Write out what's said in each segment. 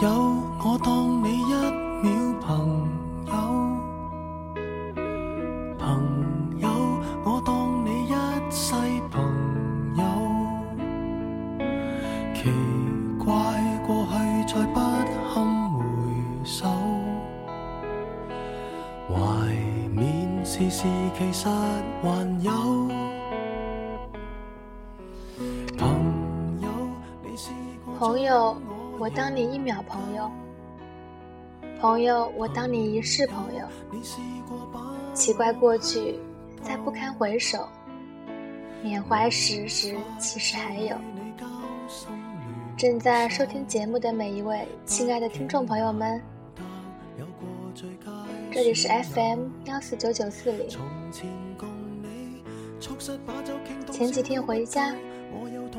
有是朋友。奇怪过去，再不堪回首，缅怀时时其实还有。正在收听节目的每一位亲爱的听众朋友们，这里是 FM 幺四九九四零。前几天回家，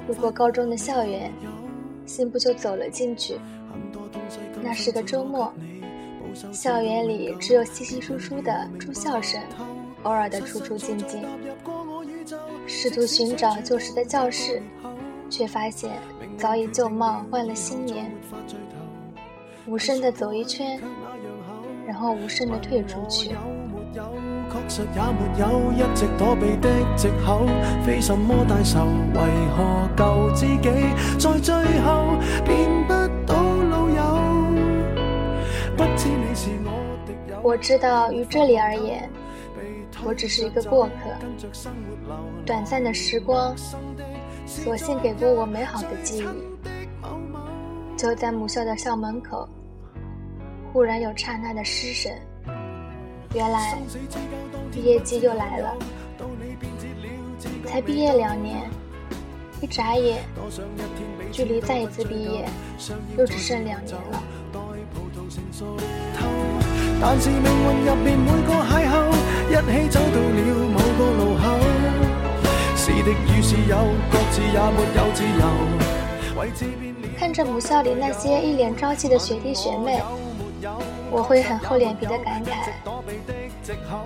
路过高中的校园，信步就走了进去。那是个周末，校园里只有稀稀疏疏的住校生，偶尔的出出进进。试图寻找旧时的教室，却发现早已旧貌换了新颜。无声的走一圈，然后无声的退出去。有沒有確實也沒有一直躲避的藉口，非什麼大仇，為何舊知己在最後變不我知道，于这里而言，我只是一个过客。短暂的时光，生的所幸给过我美好的记忆。就在母校的校门口，忽然有刹那的失神。原来毕业季又来了，才毕业两年，一眨眼，距离再一次毕业又只剩两年了。但是命運入面每個邂逅，一起走到了某個路口。是敵與是友，各自也沒有自由。為自變了看着母校里那些一臉朝氣的學弟學妹，我會很厚臉皮的感慨：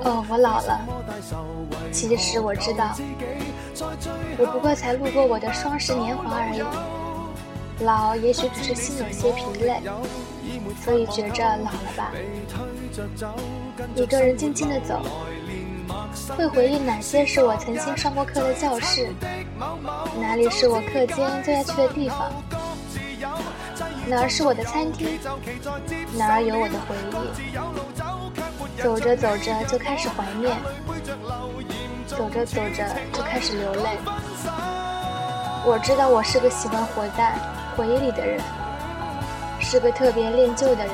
哦，我老了。其實我知道，我不過才路過我的雙十年華而已。老也许只是心有些疲累，所以觉着老了吧。一个人静静的走，会回忆哪些是我曾经上过课的教室，哪里是我课间最爱去的地方，哪儿是我的餐厅，哪儿有我的回忆。走着走着就开始怀念，走着走着就开始流泪。我知道我是个喜欢活在回忆里的人，是个特别恋旧的人，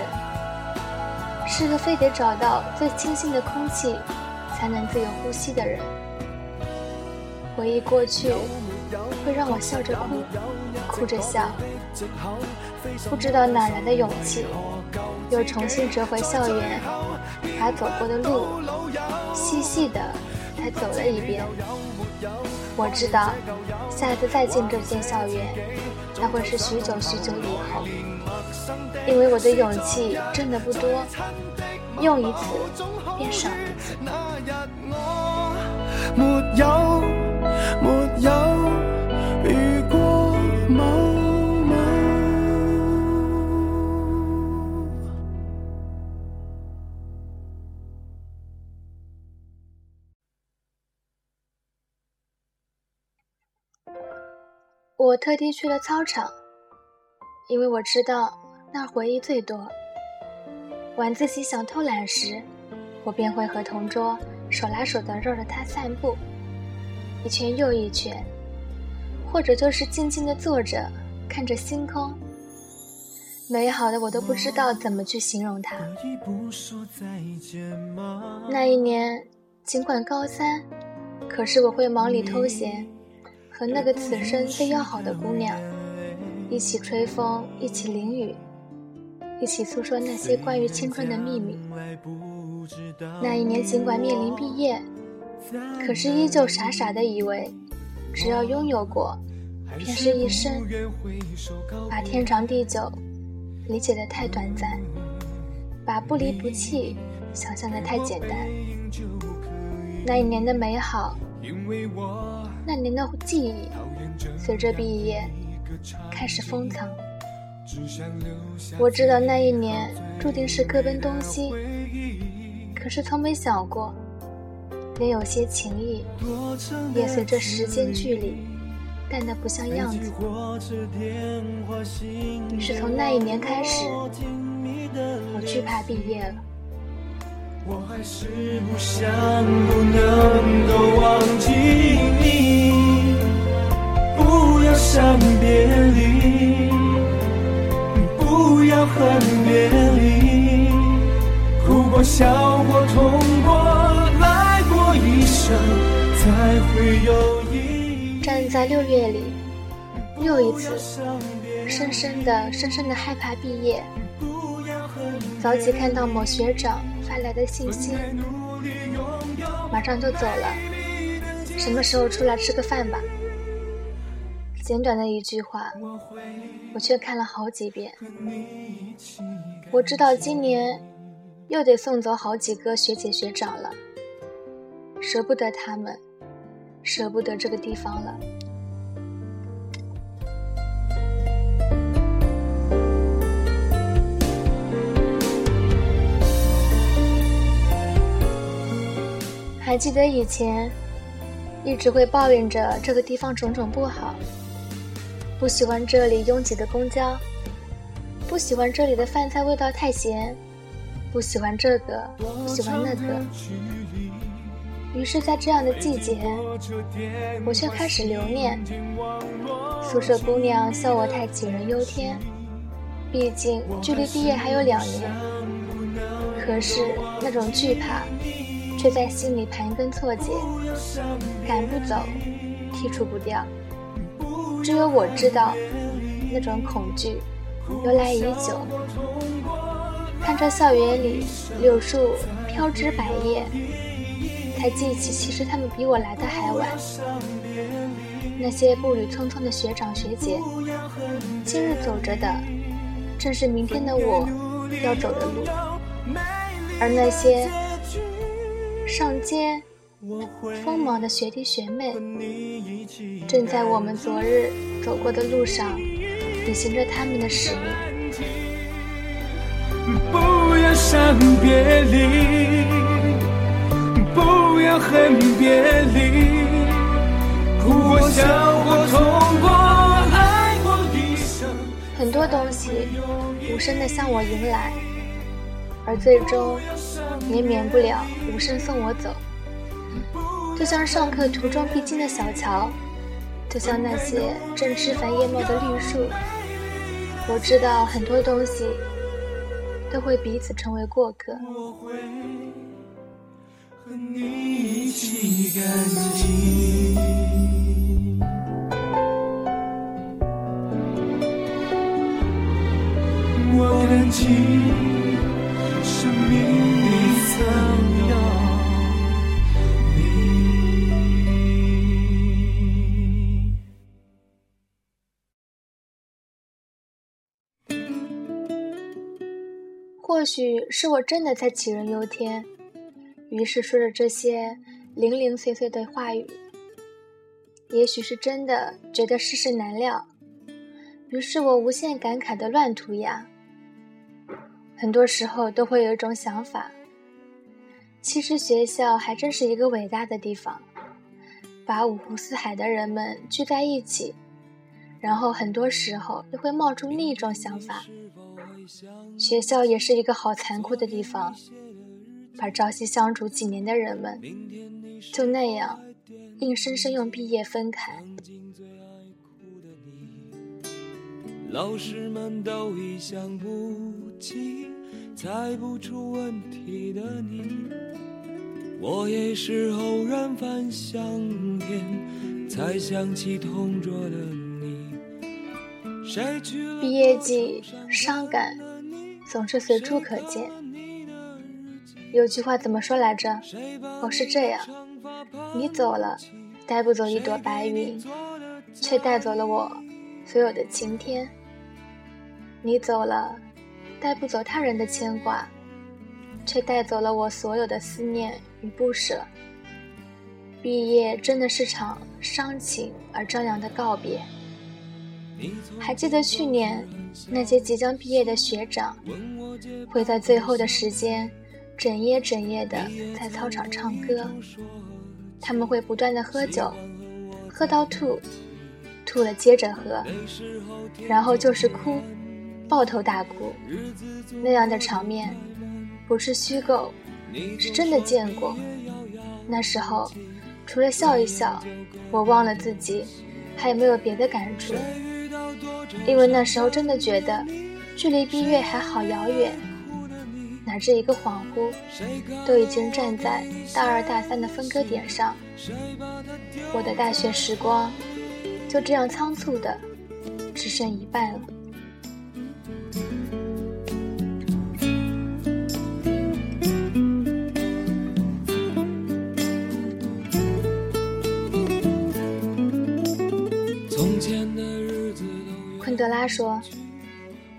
是个非得找到最清新的空气才能自由呼吸的人。回忆过去，会让我笑着哭，哭着笑，不知道哪来的勇气，又重新折回校园，把走过的路细细的再走了一遍。我知道，下次再進這間校园，那会是许久许久以后，因为我的勇气真的不多，用一次便少一次。那日我沒有没有我特地去了操场，因为我知道那儿回忆最多。晚自习想偷懒时，我便会和同桌手拉手的绕着它散步，一圈又一圈，或者就是静静的坐着看着星空，美好的我都不知道怎么去形容它。那一年，尽管高三，可是我会忙里偷閒，和那个此生最要好的姑娘一起吹风，一起淋雨，一起诉说那些关于青春的秘密。那一年，尽管面临毕业，可是依旧傻傻的以为，只要拥有过，便是一生。把天长地久理解的太短暂，把不离不弃想象的太简单。那一年的美好，那年的记忆随着毕业开始封藏。我知道那一年注定是各奔东西，可是从没想过，连有些情谊也随着时间距离淡得不像样子。于是从那一年开始，我惧怕毕业了。我还是不想不能够忘记你，不要想别离，不要恨别离，哭过笑过痛过来过一生，才会有意义。站在六月里，又一次深深的、深深的害怕毕业。早起看到某学长。发来的信息，马上就走了。什么时候出来吃个饭吧？简短的一句话，我却看了好几遍。我知道今年又得送走好几个学姐学长了，舍不得他们，舍不得这个地方了。还记得以前，一直会抱怨着这个地方种种不好，不喜欢这里拥挤的公交，不喜欢这里的饭菜味道太咸，不喜欢这个，不喜欢那个。于是，在这样的季节，我却开始留念。宿舍姑娘笑我太杞人忧天，毕竟距离毕业还有两年。可是那种惧怕。却在心里盘根错节，赶不走，剔除不掉。只有我知道，那种恐惧由来已久。看着校园里柳树飘枝百叶，才记起其实他们比我来的还晚。那些步履匆匆的学长学姐，今日走着的，正是明天的我要走的路。而那些……上街锋芒的学弟学妹，正在我们昨日走过的路上，履行着他们的使命。不要想别离，不要恨别离，哭过笑过痛过爱过一生。很多东西无声的向我迎来，而最终。也免不了无声送我走，就像上课途中必经的小桥，就像那些正枝繁叶茂的绿树。我知道很多东西都会彼此成为过客。我会和你一起感激。我感激。或许是我真的在杞人忧天，于是说着这些零零碎碎的话语。也许是真的觉得世事难料，于是我无限感慨的乱涂鸦。很多时候都会有一种想法，其实学校还真是一个伟大的地方，把五湖四海的人们聚在一起，然后很多时候又会冒出另一种想法。学校也是一个好残酷的地方，把朝夕相处几年的人们，就那样硬生生用毕业分开。老师们都已想不起猜不出问题的你，我也是偶然翻相片才想起同桌的你。毕业季，伤感总是随处可见。有句话怎么说来着？哦，是这样：你走了，带不走一朵白云，却带走了我所有的晴天。你走了，带不走他人的牵挂，却带走了我所有的思念与不舍。毕业真的是场伤情而张扬的告别。还记得去年那些即将毕业的学长，会在最后的时间，整夜整夜的在操场唱歌。他们会不断的喝酒，喝到吐，吐了接着喝，然后就是哭，抱头大哭。那样的场面，不是虚构，是真的见过。那时候，除了笑一笑，我忘了自己还有没有别的感触。因为那时候真的觉得，距离毕业还好遥远，乃至一个恍惚，都已经站在大二大三的分割点上。我的大学时光，就这样仓促的，只剩一半了。德拉说：“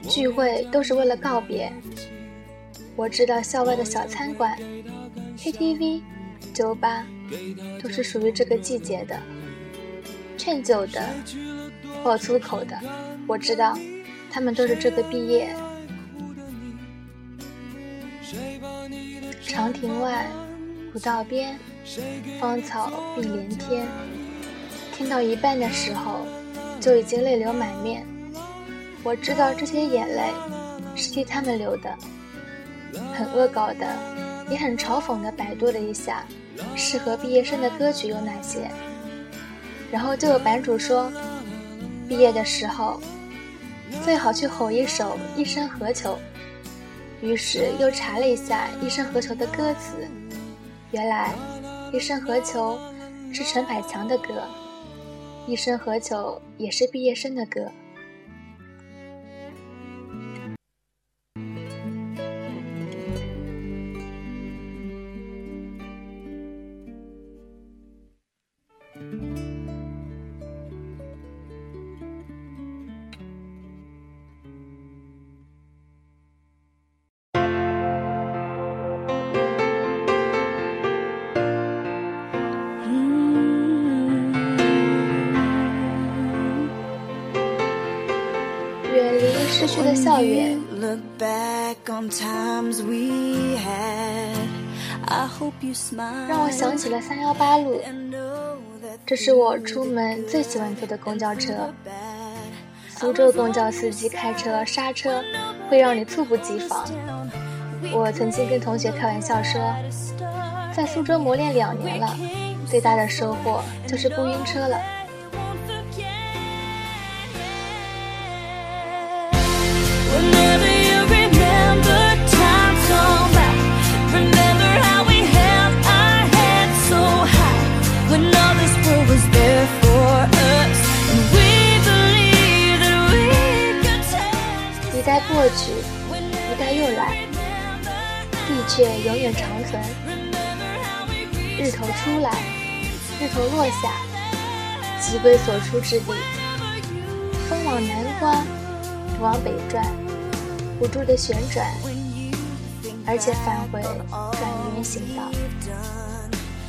聚会都是为了告别。我知道校外的小餐馆、KTV、酒吧都是属于这个季节的。劝酒的、爆粗口的，我知道，他们都是这个毕业。长亭外，古道边，芳草碧连天。听到一半的时候，就已经泪流满面。”我知道这些眼泪是替他们流的，很恶搞的，也很嘲讽的。百度了一下适合毕业生的歌曲有哪些，然后就有版主说，毕业的时候最好去吼一首《一生何求》。于是又查了一下《一生何求》的歌词，原来《一生何求》是陈百强的歌，《一生何求》也是毕业生的歌。去的校园，让我想起了三幺八路。这是我出门最喜欢坐的公交车。苏州公交司机开车刹车，会让你猝不及防。我曾经跟同学开玩笑说，在苏州磨练两年了，最大的收获就是不晕车了。存。日头出来，日头落下，即归所出之地。风往南刮，往北转，不住的旋转，而且返回转圆形道。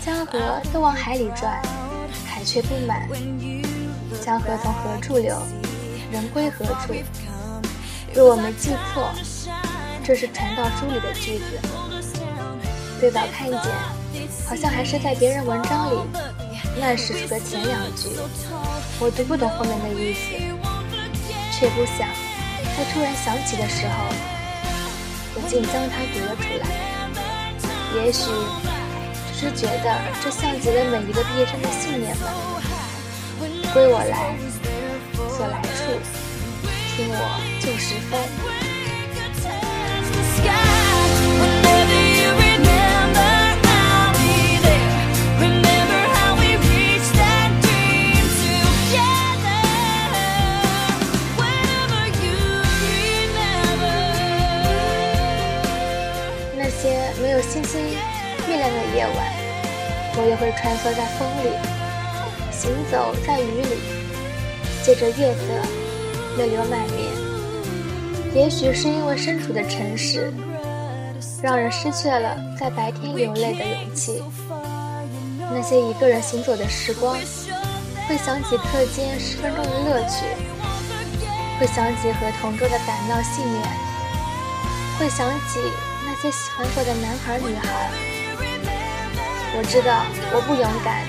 江河都往海里转，海却不满。江河从何处流，人归何处？若我没记错，这是传道书里的句子。最早看见，好像还是在别人文章里乱使出的前两句，我读不懂后面的意思，却不想在突然想起的时候，我竟将它读了出来。也许只是觉得这像极了每一个毕业生的信念吧。归我来，所来处。听我旧时风。着月色。泪流满面，也许是因为身处的城市，让人失去了在白天流泪的勇气。那些一个人行走的时光，会想起课间十分钟的乐趣，会想起和同桌的打闹戏谑，会想起那些喜欢过的男孩女孩。我知道我不勇敢。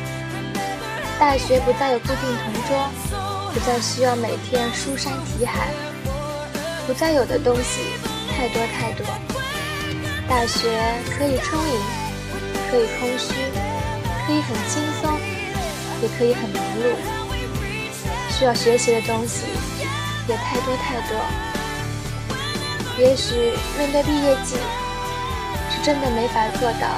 大学不再有固定同桌，不再需要每天书山题海，不再有的东西太多太多。大学可以充盈，可以空虚，可以很轻松，也可以很忙碌。需要学习的东西也太多太多。也许面对毕业季，是真的没法做到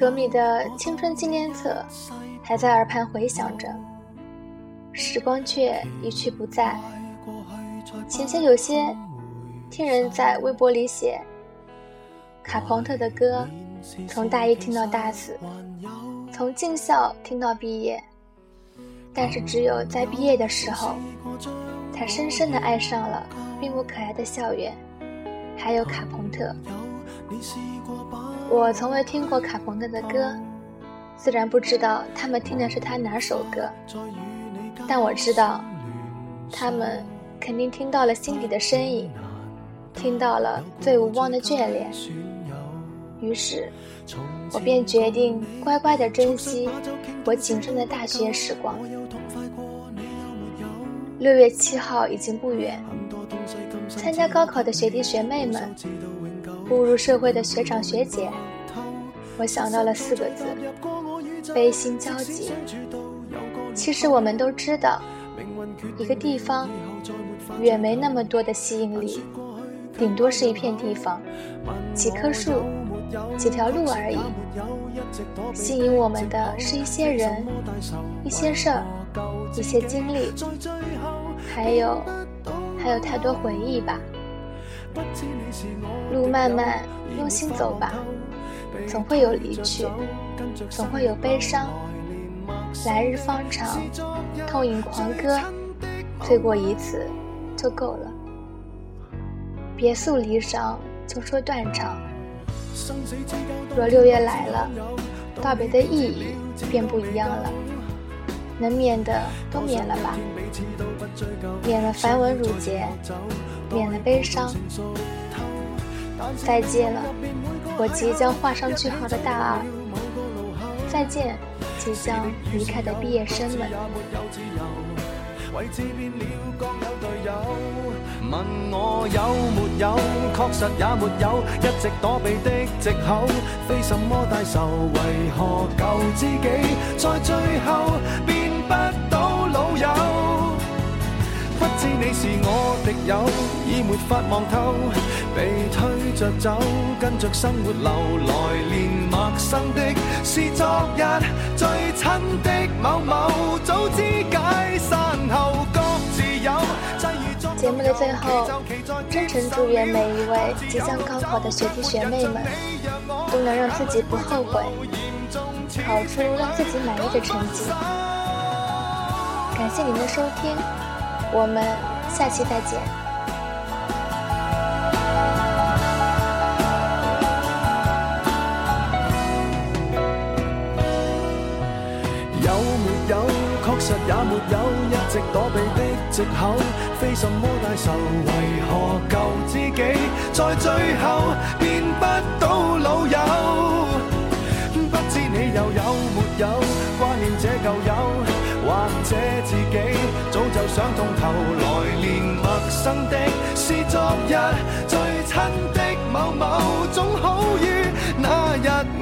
格米的青春纪念册还在耳畔回响着，时光却一去不再。前些有些听人在微博里写，卡朋特的歌，从大一听到大四，从进校听到毕业，但是只有在毕业的时候。才深深的爱上了并不可爱的校园，还有卡朋特。我从未听过卡朋特的歌，虽然不知道他们听的是他哪首歌，但我知道，他们肯定听到了心底的声音，听到了最无望的眷恋。于是，我便决定乖乖的珍惜我仅剩的大学时光。六月七号已经不远，参加高考的学弟学妹们，步入社会的学长学姐，我想到了四个字：悲心交集。其实我们都知道，一个地方远没那么多的吸引力，顶多是一片地方，几棵树，几条路而已。吸引我们的是一些人，一些事儿，一些经历。还有，还有太多回忆吧。路漫漫，用心走吧，总会有离去，总会有悲伤。来日方长，痛饮狂歌，醉过一次就够了。别诉离殇，就说断肠。若六月来了，道别的意义便不一样了。能免的都免了吧，免了繁文缛节，免了悲伤。再见了，我即将画上句号的大二。再见，即将离开的毕业生们。问我有没有，确实也没有，一直躲避的借口，非什么大仇，为何旧知己在最后变？不到老友，知你是我敌友，已没法望透，被推着走，跟着生活流，来年陌生的是昨日最亲的某某，早知解散后各自有。节目的最后，真诚祝愿每一位即将高考的学弟学妹们，都能让自己不后悔，考出让自己满意的成绩。感谢您的收听，我们下期再见。有没有确实也没有一直躲避的藉口非什么大仇为何旧知己在最后变不到老友？不知你又有没有挂念这旧友或者自己想通透来年陌生的是昨日最亲的某某总好于那日。